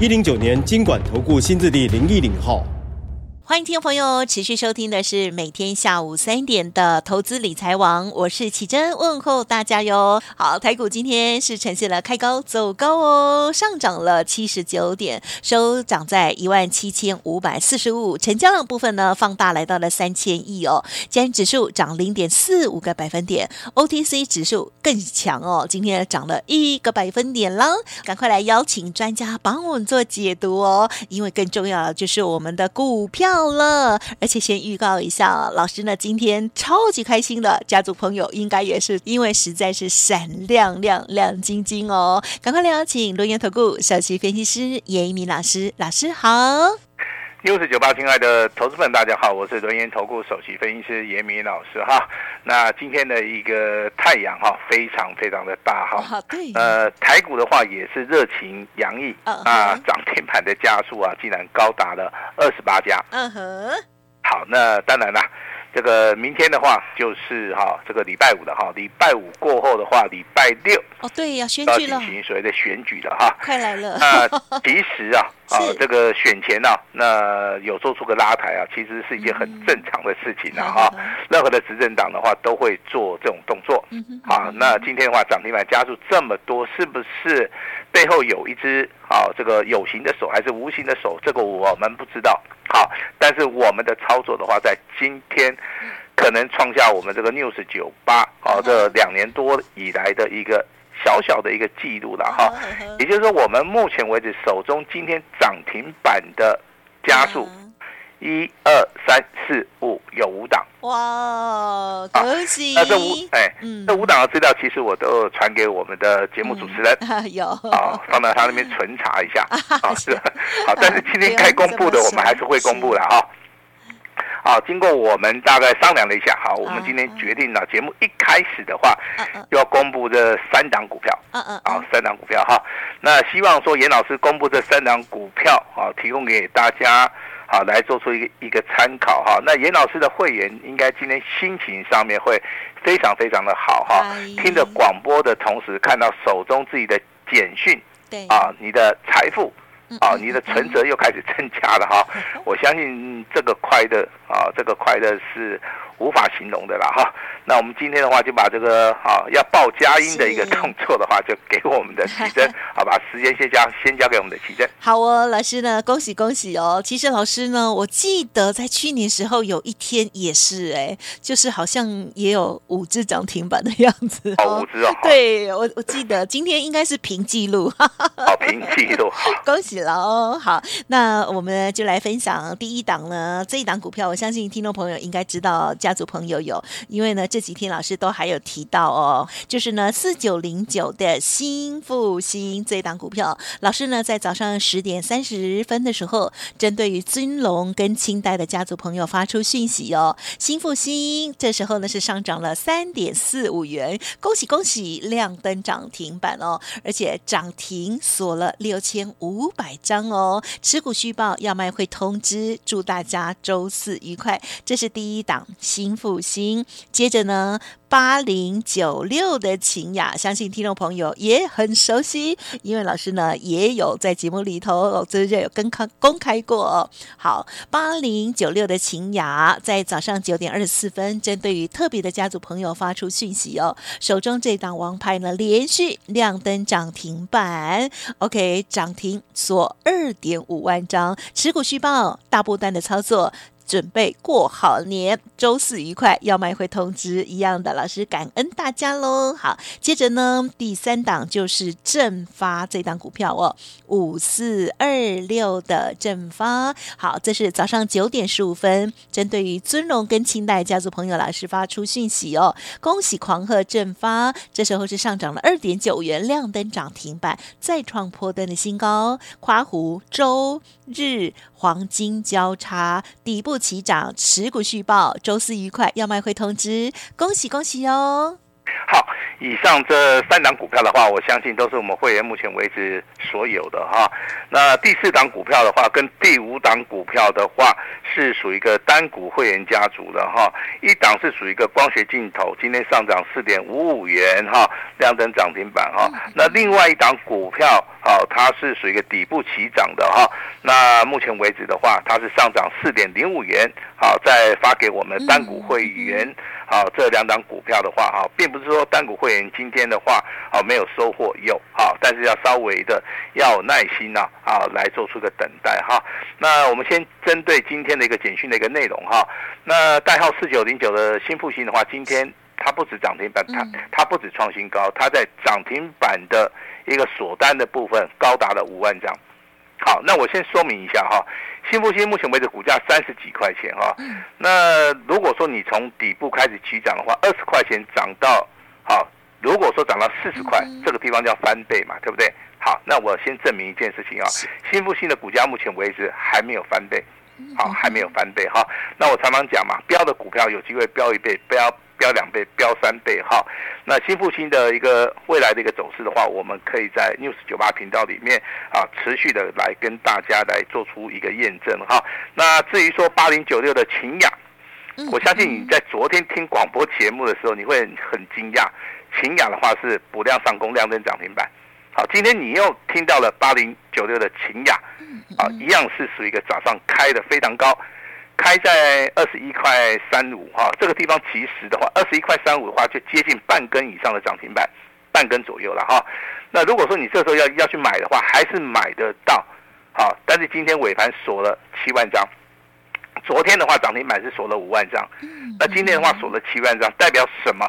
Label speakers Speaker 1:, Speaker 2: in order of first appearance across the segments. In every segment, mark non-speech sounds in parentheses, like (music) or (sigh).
Speaker 1: 一零九年金管投顾新字第零一零号。
Speaker 2: 欢迎听众朋友持续收听的是每天下午三点的投资理财王，我是启珍，问候大家哟。好，台股今天是呈现了开高走高哦，上涨了七十九点，收涨在一万七千五百四十五，成交量部分呢放大来到了三千亿哦。今天指数涨零点四五个百分点，OTC 指数更强哦，今天涨了一个百分点啦。赶快来邀请专家帮我们做解读哦，因为更重要的就是我们的股票。到了，而且先预告一下，老师呢今天超级开心的家族朋友应该也是因为实在是闪亮亮亮晶晶哦，赶快来邀请轮源投顾首席分析师严一鸣老师，老师好。
Speaker 3: 六四九八，亲爱的投资们，大家好，我是轮研投顾首席分析师严明老师哈。那今天的一个太阳哈，非常非常的大哈。对。呃，台股的话也是热情洋溢啊，涨停板的家数啊，竟然高达了二十八家。嗯哼。好，那当然啦。这个明天的话就是哈，这个礼拜五的哈，礼拜五过后的话，礼拜六
Speaker 2: 哦，对，要选举了，
Speaker 3: 进行所谓的选举的哈，
Speaker 2: 快来了。
Speaker 3: 那 (laughs) 其实啊啊，这个选前呢，那有做出个拉抬啊，其实是一件很正常的事情啊哈。任何的执政党的话都会做这种动作。嗯好，那今天的话涨停板加速这么多，是不是背后有一只啊这个有形的手还是无形的手？这个我们不知道。好，但是我们的操作的话，在今天可能创下我们这个 News 九八啊这两年多以来的一个小小的一个记录了哈。也就是说，我们目前为止手中今天涨停板的家数，一二三四五有五档。
Speaker 2: 哇，恭喜！(laughs)
Speaker 3: 那这五哎，这五档的资料其实我都传给我们的节目主持人，(laughs)
Speaker 2: 有。
Speaker 3: 啊，放到他那边存查一下。(laughs) 啊，是。好，但是今天该公布的我们还是会公布的啊。好，经过我们大概商量了一下，好，我们今天决定了节目一开始的话，就要公布这三档股票，嗯嗯，啊，三档股票哈，那希望说严老师公布这三档股票啊，提供给大家。好，来做出一个一个参考哈。那严老师的会员应该今天心情上面会非常非常的好哈。听着广播的同时，看到手中自己的简讯，对啊，你的财富啊，你的存折又开始增加了哈。我相信这个快乐啊，这个快乐是。无法形容的啦哈，那我们今天的话就把这个啊要报佳音的一个动作的话，就给我们的奇珍，(laughs) 好吧，时间先交先交给我们的奇珍。
Speaker 2: 好哦，老师呢，恭喜恭喜哦！其实老师呢，我记得在去年时候有一天也是哎，就是好像也有五只涨停板的样子
Speaker 3: 哦，五只哦，
Speaker 2: 对我我记得今天应该是平记录，
Speaker 3: 好平记录，(laughs)
Speaker 2: 恭喜喽。好，那我们就来分享第一档呢，这一档股票，我相信听众朋友应该知道。家族朋友有，因为呢这几天老师都还有提到哦，就是呢四九零九的新复兴这一档股票，老师呢在早上十点三十分的时候，针对于尊龙跟清代的家族朋友发出讯息哦，新复兴这时候呢是上涨了三点四五元，恭喜恭喜亮灯涨停板哦，而且涨停锁了六千五百张哦，持股续报要卖会通知，祝大家周四愉快，这是第一档。新复兴，接着呢，八零九六的勤雅，相信听众朋友也很熟悉，因为老师呢也有在节目里头，这就有跟开公开过。好，八零九六的勤雅在早上九点二十四分，针对于特别的家族朋友发出讯息哦，手中这档王牌呢连续亮灯涨停板，OK，涨停锁二点五万张，持股续报，大波段的操作。准备过好年，周四愉快，要卖会通知一样的，老师感恩大家喽。好，接着呢，第三档就是正发这档股票哦，五四二六的正发。好，这是早上九点十五分，针对于尊荣跟清代家族朋友，老师发出讯息哦，恭喜狂贺正发，这时候是上涨了二点九元，亮灯涨停板，再创波段的新高，夸胡周日黄金交叉底部。起涨，持股续报，周四愉快，要卖会通知，恭喜恭喜哦！
Speaker 3: 好，以上这三档股票的话，我相信都是我们会员目前为止所有的哈。那第四档股票的话，跟第五档股票的话，是属于一个单股会员家族的哈。一档是属于一个光学镜头，今天上涨四点五五元哈，亮灯涨停板哈。那另外一档股票，好，它是属于一个底部起涨的哈。那目前为止的话，它是上涨四点零五元，好，再发给我们单股会员。好，这两档股票的话，哈，并不是说单股会员今天的话，啊，没有收获，有，哈，但是要稍微的要有耐心呐，啊，来做出个等待哈。那我们先针对今天的一个简讯的一个内容哈。那代号四九零九的新复兴的话，今天它不止涨停板，它它不止创新高，它在涨停板的一个锁单的部分高达了五万张。好，那我先说明一下哈。新复兴目前为止股价三十几块钱哈，那如果说你从底部开始起涨的话，二十块钱涨到好，如果说涨到四十块，这个地方叫翻倍嘛，对不对？好，那我先证明一件事情啊，新复兴的股价目前为止还没有翻倍，好，还没有翻倍哈。那我常常讲嘛，标的股票有机会标一倍，标。飙两倍，飙三倍，哈。那新复兴的一个未来的一个走势的话，我们可以在 News 九八频道里面啊，持续的来跟大家来做出一个验证，哈。那至于说八零九六的秦雅，我相信你在昨天听广播节目的时候，你会很惊讶，秦雅的话是补量上攻，量增涨停板。好，今天你又听到了八零九六的秦雅，啊，一样是属于一个早上开的非常高。开在二十一块三五哈，这个地方其实的话，二十一块三五的话，就接近半根以上的涨停板，半根左右了哈。那如果说你这时候要要去买的话，还是买得到，好，但是今天尾盘锁了七万张，昨天的话涨停板是锁了五万张，那今天的话锁了七万张，代表什么？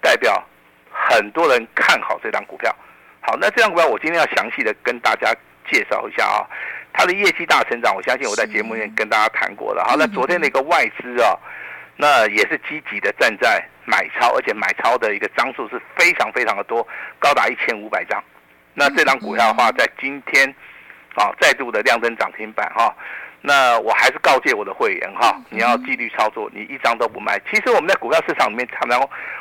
Speaker 3: 代表很多人看好这张股票。好，那这张股票我今天要详细的跟大家介绍一下啊。它的业绩大成长，我相信我在节目里面跟大家谈过了。好，那昨天的一个外资啊，那也是积极的站在买超，而且买超的一个张数是非常非常的多，高达一千五百张。那这张股票的话，在今天啊再度的亮灯涨停板哈。那我还是告诫我的会员哈，你要纪律操作，你一张都不卖。其实我们在股票市场里面常常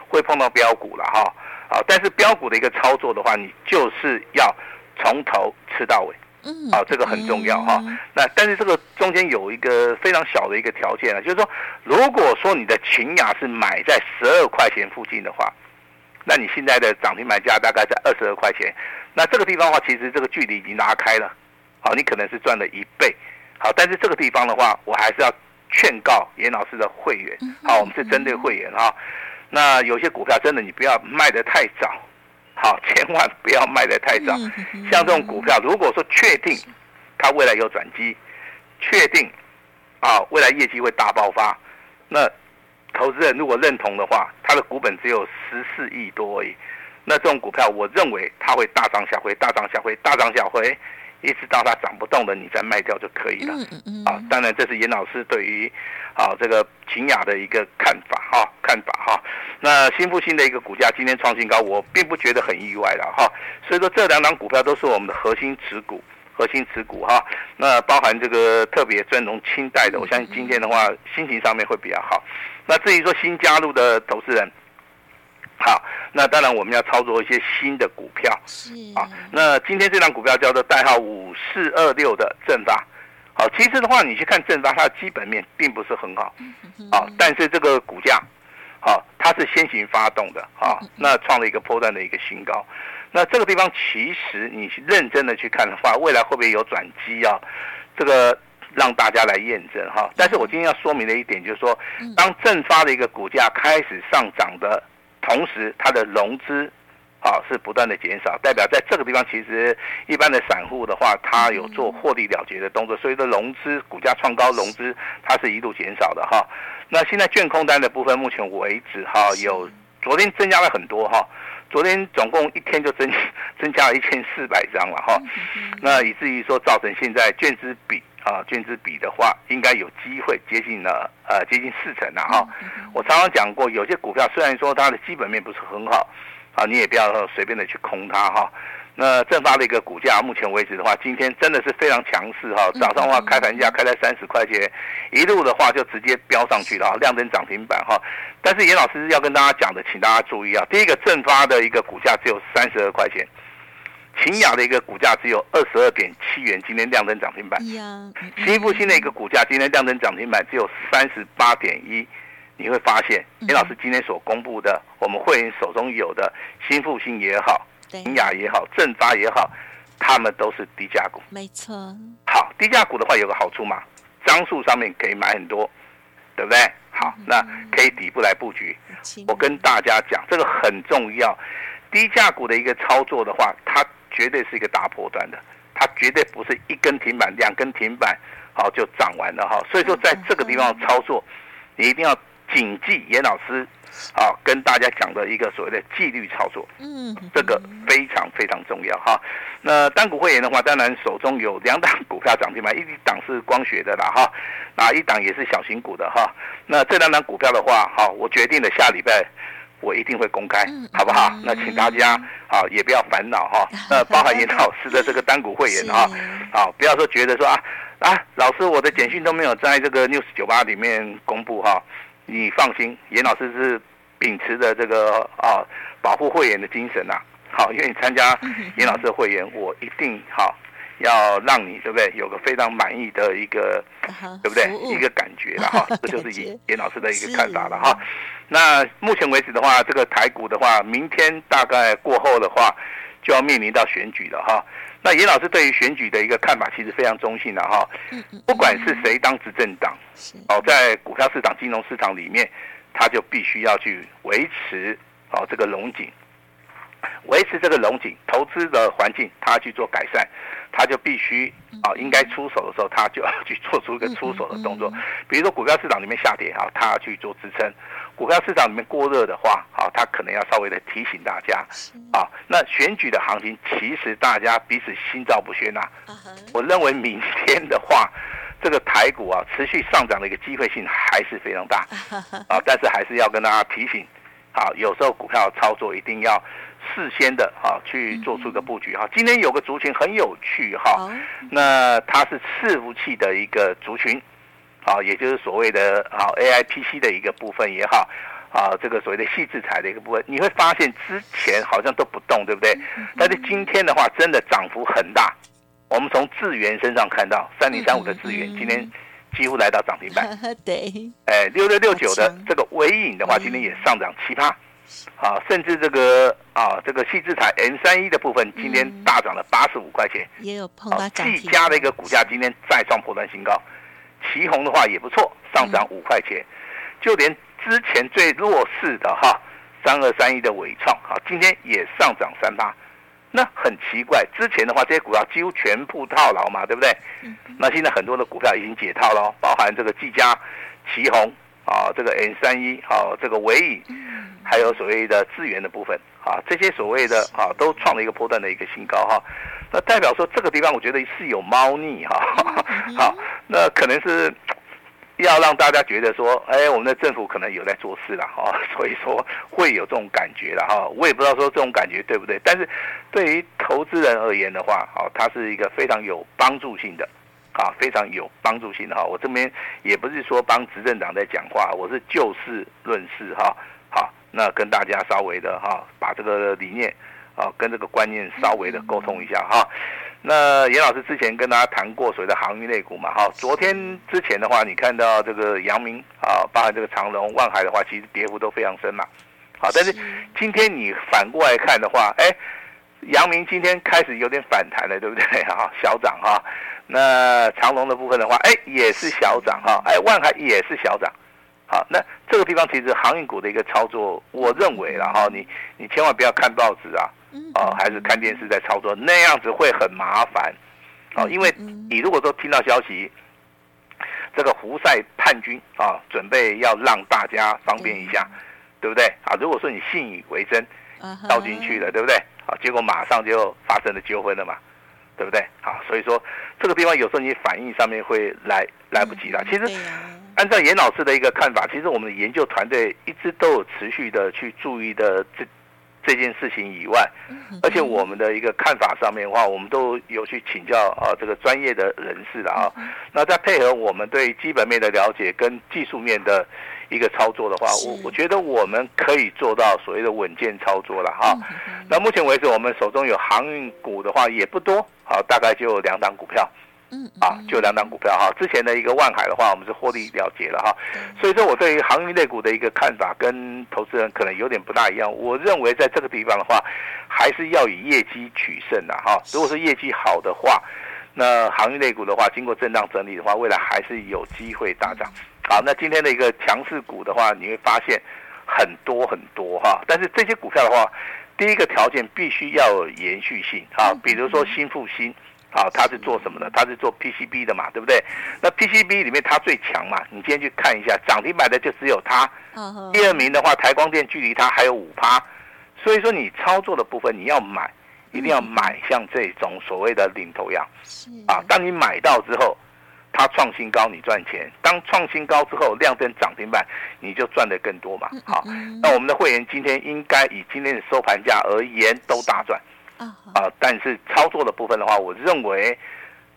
Speaker 3: 会碰到标股了哈，啊，但是标股的一个操作的话，你就是要从头吃到尾。嗯，好，这个很重要哈。那但是这个中间有一个非常小的一个条件啊，就是说，如果说你的勤雅是买在十二块钱附近的话，那你现在的涨停买价大概在二十二块钱，那这个地方的话，其实这个距离已经拉开了，好，你可能是赚了一倍，好，但是这个地方的话，我还是要劝告严老师的会员，好，我们是针对会员哈。那有些股票真的你不要卖得太早。好，(laughs) 千万不要卖得太早。像这种股票，如果说确定它未来有转机，确定啊未来业绩会大爆发，那投资人如果认同的话，它的股本只有十四亿多而已。那这种股票，我认为它会大涨小回，大涨小回，大涨小回。一直到它涨不动了，你再卖掉就可以了。啊，当然这是严老师对于啊这个秦雅的一个看法哈，看法哈。那新复兴的一个股价今天创新高，我并不觉得很意外了哈。所以说这两档股票都是我们的核心持股，核心持股哈。那包含这个特别尊荣清代的，我相信今天的话心情上面会比较好。那至于说新加入的投资人。好，那当然我们要操作一些新的股票。是啊，那今天这张股票叫做代号五四二六的正发。好，其实的话，你去看正发，它的基本面并不是很好。好，但是这个股价，好，它是先行发动的。啊，那创了一个波段的一个新高。那这个地方其实你认真的去看的话，未来会不会有转机啊？这个让大家来验证哈。但是我今天要说明的一点就是说，当正发的一个股价开始上涨的。同时，它的融资，啊，是不断的减少，代表在这个地方，其实一般的散户的话，他有做获利了结的动作，所以说融资股价创高，融资它是一度减少的哈。那现在券空单的部分，目前为止哈，有昨天增加了很多哈，昨天总共一天就增增加了一千四百张了哈，那以至于说造成现在券资比啊，券资比的话，应该有机会接近了呃接近四成了哈。我常常讲过，有些股票虽然说它的基本面不是很好。啊，你也不要随便的去空它哈。那正发的一个股价，目前为止的话，今天真的是非常强势哈。早上的话开盘价开在三十块钱，一路的话就直接飙上去了哈，亮灯涨停板哈。但是严老师要跟大家讲的，请大家注意啊，第一个正发的一个股价只有三十二块钱，秦雅的一个股价只有二十二点七元，今天亮灯涨停板。新复兴的一个股价今天亮灯涨停板只有三十八点一。你会发现，严老师今天所公布的，我们会员手中有的新复兴也好，勤亚也好，正发也好，他们都是低价股。
Speaker 2: 没错。
Speaker 3: 好，低价股的话有个好处嘛，张数上面可以买很多，对不对？好，那可以底部来布局。我跟大家讲，这个很重要。低价股的一个操作的话，它绝对是一个大波段的，它绝对不是一根停板、两根停板，好就涨完了哈。所以说，在这个地方操作，你一定要。谨记严老师啊，跟大家讲的一个所谓的纪律操作，嗯，这个非常非常重要哈。那单股会员的话，当然手中有两档股票涨停板，一档是光学的啦哈，那一档也是小型股的哈。那这两档股票的话，哈，我决定了下礼拜我一定会公开，好不好？那请大家啊也不要烦恼哈。(laughs) 那包含严老师的这个单股会员啊，啊，不要说觉得说啊啊，老师我的简讯都没有在这个 News 酒吧里面公布哈。你放心，严老师是秉持着这个啊保护会员的精神呐、啊，好，愿意参加严老师的会员，我一定好要让你对不对有个非常满意的一个对不对？一个感觉了哈，(laughs) 这就是严严老师的一个看法了哈。那目前为止的话，这个台股的话，明天大概过后的话，就要面临到选举了哈。那严老师对于选举的一个看法其实非常中性的哈，不管是谁当执政党，哦，在股票市场、金融市场里面，他就必须要去维持哦这个龙景，维持这个龙景，投资的环境他去做改善，他就必须啊应该出手的时候，他就要去做出一个出手的动作，比如说股票市场里面下跌啊，他要去做支撑。股票市场里面过热的话，好，他可能要稍微的提醒大家，啊，那选举的行情其实大家彼此心照不宣呐。我认为明天的话，(laughs) 这个台股啊持续上涨的一个机会性还是非常大，啊，但是还是要跟大家提醒，啊，有时候股票操作一定要事先的啊去做出一个布局。哈。今天有个族群很有趣哈，那它是伺服器的一个族群。啊，也就是所谓的啊 AIPC 的一个部分也好，啊这个所谓的细制裁的一个部分，你会发现之前好像都不动，对不对？但是今天的话，真的涨幅很大。我们从智源身上看到，三零三五的智源今天几乎来到涨停板。
Speaker 2: 对。
Speaker 3: 哎，六六六九的这个微影的话，今天也上涨七趴。啊，甚至这个啊这个细制裁 N 三一的部分，今天大涨了八十五块钱。
Speaker 2: 也有碰到涨停。
Speaker 3: 技嘉的一个股价今天再创破断新高。奇鋐的话也不错，上涨五块钱，就连之前最弱势的哈三二三一的伟创，哈今天也上涨三八，那很奇怪，之前的话这些股票几乎全部套牢嘛，对不对？那现在很多的股票已经解套了，包含这个技嘉、奇鋐啊，这个 N 三一啊，这个纬颖，还有所谓的资源的部分啊，这些所谓的啊都创了一个波段的一个新高哈。那代表说这个地方，我觉得是有猫腻哈，好，那可能是要让大家觉得说，哎，我们的政府可能有在做事了哈，所以说会有这种感觉了哈。我也不知道说这种感觉对不对，但是对于投资人而言的话，好，它是一个非常有帮助性的，啊，非常有帮助性的哈。我这边也不是说帮执政党在讲话，我是就事论事哈，好，那跟大家稍微的哈，把这个理念。啊，跟这个观念稍微的沟通一下哈。那严老师之前跟大家谈过所谓的航运类股嘛哈。昨天之前的话，你看到这个阳明啊，包含这个长荣、万海的话，其实跌幅都非常深嘛。好，但是今天你反过来看的话，哎，阳明今天开始有点反弹了，对不对？哈，小涨哈。那长荣的部分的话，哎，也是小涨哈。哎，万海也是小涨。好，那这个地方其实航运股的一个操作，我认为了哈，你你千万不要看报纸啊，哦，还是看电视在操作，那样子会很麻烦，哦，因为你如果说听到消息，这个胡塞叛军啊，准备要让大家方便一下，对不对？啊，如果说你信以为真，倒进去了，对不对？啊，结果马上就发生了纠纷了嘛，对不对？好，所以说这个地方有时候你反应上面会来来不及了。其实按照严老师的一个看法，其实我们的研究团队一直都有持续的去注意的这这件事情以外，而且我们的一个看法上面的话，我们都有去请教啊这个专业的人士的啊，那再配合我们对基本面的了解跟技术面的。一个操作的话，我我觉得我们可以做到所谓的稳健操作了哈。那目前为止，我们手中有航运股的话也不多，好，大概就两档股票，嗯，啊，就两档股票哈。之前的一个万海的话，我们是获利了结了哈。所以说我对于航运类股的一个看法跟投资人可能有点不大一样。我认为在这个地方的话，还是要以业绩取胜的哈。如果是业绩好的话，那航运类股的话，经过震荡整理的话，未来还是有机会大涨。好，那今天的一个强势股的话，你会发现很多很多哈。但是这些股票的话，第一个条件必须要有延续性啊。比如说新复兴，啊，它是做什么的？它是做 PCB 的嘛，对不对？那 PCB 里面它最强嘛，你今天去看一下，涨停板的就只有它。第二名的话，台光电距离它还有五趴。所以说你操作的部分你要买，一定要买像这种所谓的领头羊。啊，当你买到之后。它创新高，你赚钱；当创新高之后，亮灯涨停板，你就赚得更多嘛。好，那我们的会员今天应该以今天的收盘价而言都大赚啊。但是操作的部分的话，我认为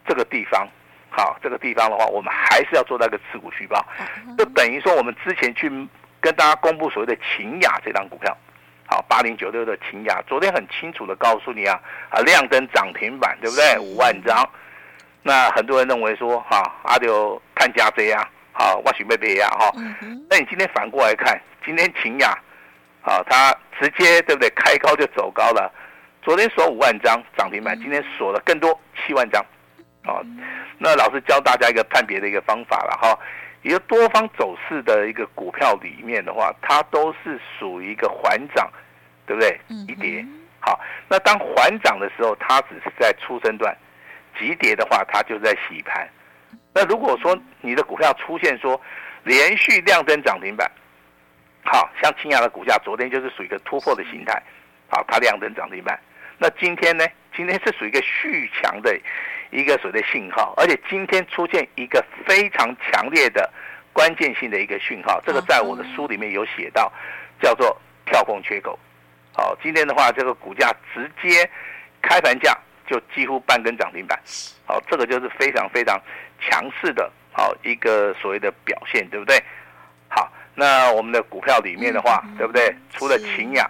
Speaker 3: 这个地方，好，这个地方的话，我们还是要做那个持股续报，就等于说我们之前去跟大家公布所谓的秦雅这张股票，好，八零九六的秦雅，昨天很清楚的告诉你啊，啊，亮灯涨停板，对不对？五万张。那很多人认为说，哈、啊，阿刘看家这样，好，我许贝贝呀，哈。那你今天反过来看，今天秦雅，啊，它直接对不对？开高就走高了。昨天锁五万张涨停板，今天锁了更多七万张，啊。那老师教大家一个判别的一个方法了哈。一个多方走势的一个股票里面的话，它都是属于一个缓涨，对不对？一跌。好，那当缓涨的时候，它只是在初升段。急跌的话，它就在洗盘。那如果说你的股票出现说连续亮灯涨停板，好像清雅的股价昨天就是属于一个突破的形态，好，它亮灯涨停板。那今天呢？今天是属于一个续强的一个所谓的信号，而且今天出现一个非常强烈的关键性的一个讯号，这个在我的书里面有写到，叫做跳空缺口。好，今天的话，这个股价直接开盘价。就几乎半根涨停板，好，这个就是非常非常强势的，好一个所谓的表现，对不对？好，那我们的股票里面的话，对不对？除了秦雅，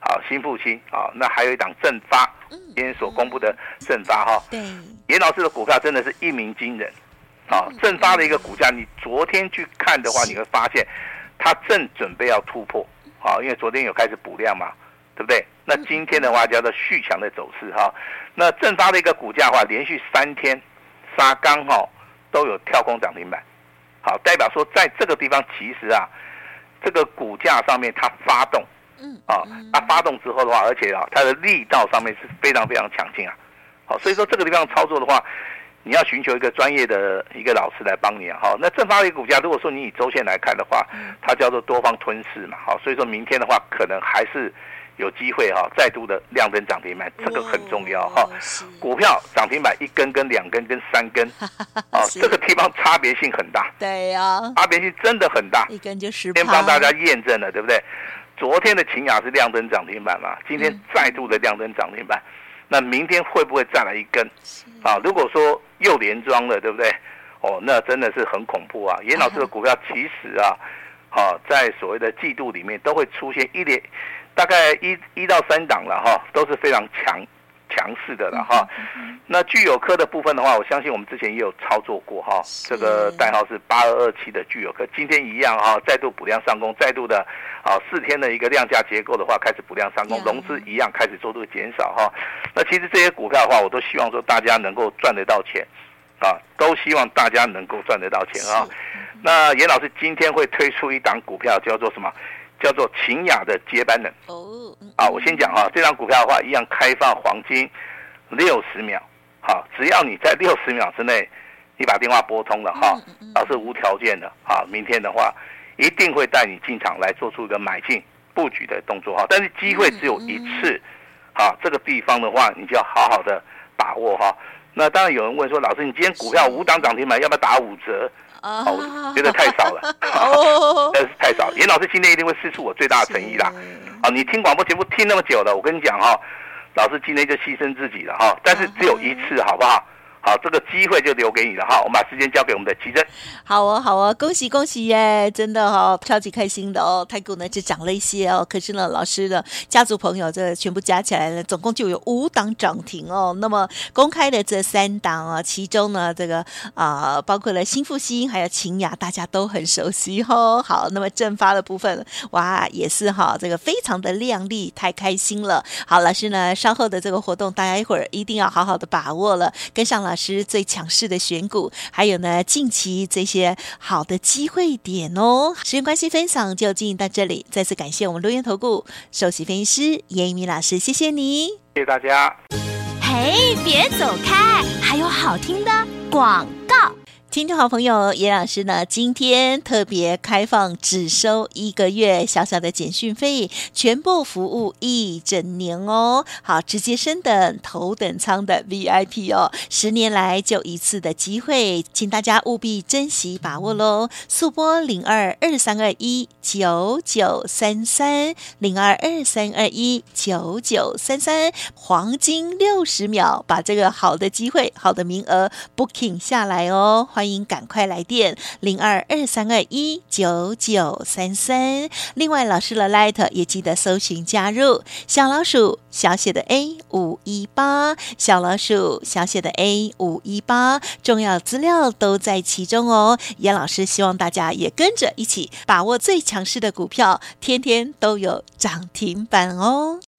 Speaker 3: 好，新复兴，好，那还有一档正发，今天所公布的正发哈，对，严老师的股票真的是一鸣惊人，好，正发的一个股价，你昨天去看的话，你会发现它正准备要突破，好，因为昨天有开始补量嘛。对不对？那今天的话叫做续强的走势哈。那正发的一个股价的话，连续三天杀刚好都有跳空涨停板，好，代表说在这个地方其实啊，这个股价上面它发动，嗯，啊，它发动之后的话，而且啊，它的力道上面是非常非常强劲啊。好，所以说这个地方操作的话，你要寻求一个专业的一个老师来帮你啊。好，那正发的一个股价，如果说你以周线来看的话，它叫做多方吞噬嘛。好，所以说明天的话，可能还是。有机会哈，再度的亮灯涨停板，这个很重要哈。股票涨停板一根、跟两根、跟三根，(laughs) 啊，这个地方差别性很大。对呀，差别性真的很大。一根就十。先帮大家验证了，对不对？昨天的秦雅是亮灯涨停板嘛？今天再度的亮灯涨停板，那明天会不会再来一根？啊，如果说又连庄了，对不对？哦，那真的是很恐怖啊！严老师的股票其实啊，好，在所谓的季度里面都会出现一连。大概一一到三档了哈，都是非常强强势的了哈。那具有科的部分的话，我相信我们之前也有操作过哈。这个代号是八二二七的具有科，今天一样哈，再度补量上攻，再度的啊四天的一个量价结构的话，开始补量上攻，融资一样开始做这个减少哈。那其实这些股票的话，我都希望说大家能够赚得到钱，啊，都希望大家能够赚得到钱啊。那严老师今天会推出一档股票，叫做什么？叫做秦雅的接班人。哦，啊，我先讲哈，这张股票的话，一样开放黄金六十秒。好，只要你在六十秒之内，你把电话拨通了哈，老师无条件的啊，明天的话一定会带你进场来做出一个买进布局的动作哈。但是机会只有一次，好，这个地方的话，你就要好好的把握哈。那当然有人问说，老师，你今天股票五档涨停板，要不要打五折？哦，我觉得太少了。(laughs) (laughs) 严老师今天一定会施出我最大的诚意啦。啊，你听广播节目听那么久了，我跟你讲哈，老师今天就牺牲自己了哈，但是只有一次，好不好？好，这个机会就留给你了哈。我们把时间交给我们的奇珍。
Speaker 2: 好哦，好哦，恭喜恭喜耶！真的、哦，超级开心的哦。太股呢只涨了一些哦，可是呢，老师的家族朋友这全部加起来呢，总共就有五档涨停哦。那么公开的这三档啊，其中呢这个啊、包括了新复兴还有勤雅，大家都很熟悉哦。好，那么正发的部分哇，也是哈，这个非常的亮丽，太开心了。好，老师呢稍后的这个活动，大家一会儿一定要好好的把握了，跟上老师最强势的选股，还有呢，近期这些好的机会点哦。时间关系，分享就进行到这里。再次感谢我们录音投顾首席分析师严一鸣老师，谢谢你，
Speaker 3: 谢谢大家。
Speaker 4: 嘿，别走开，还有好听的广告。
Speaker 2: 听众好朋友，严老师呢，今天特别开放，只收一个月小小的简讯费，全部服务一整年哦。好，直接升等头等舱的 VIP 哦，十年来就一次的机会，请大家务必珍惜把握喽。速拨零二二三二一九九三三零二二三二一九九三三，黄金六十秒，把这个好的机会、好的名额 booking 下来哦。欢迎迎赶快来电零二二三二一九九三三。另外，老师的 Light 也记得搜寻加入小老鼠小写的 A 五一八，小老鼠小写的 A 五一八，重要资料都在其中哦。严老师希望大家也跟着一起把握最强势的股票，天天都有涨停板哦。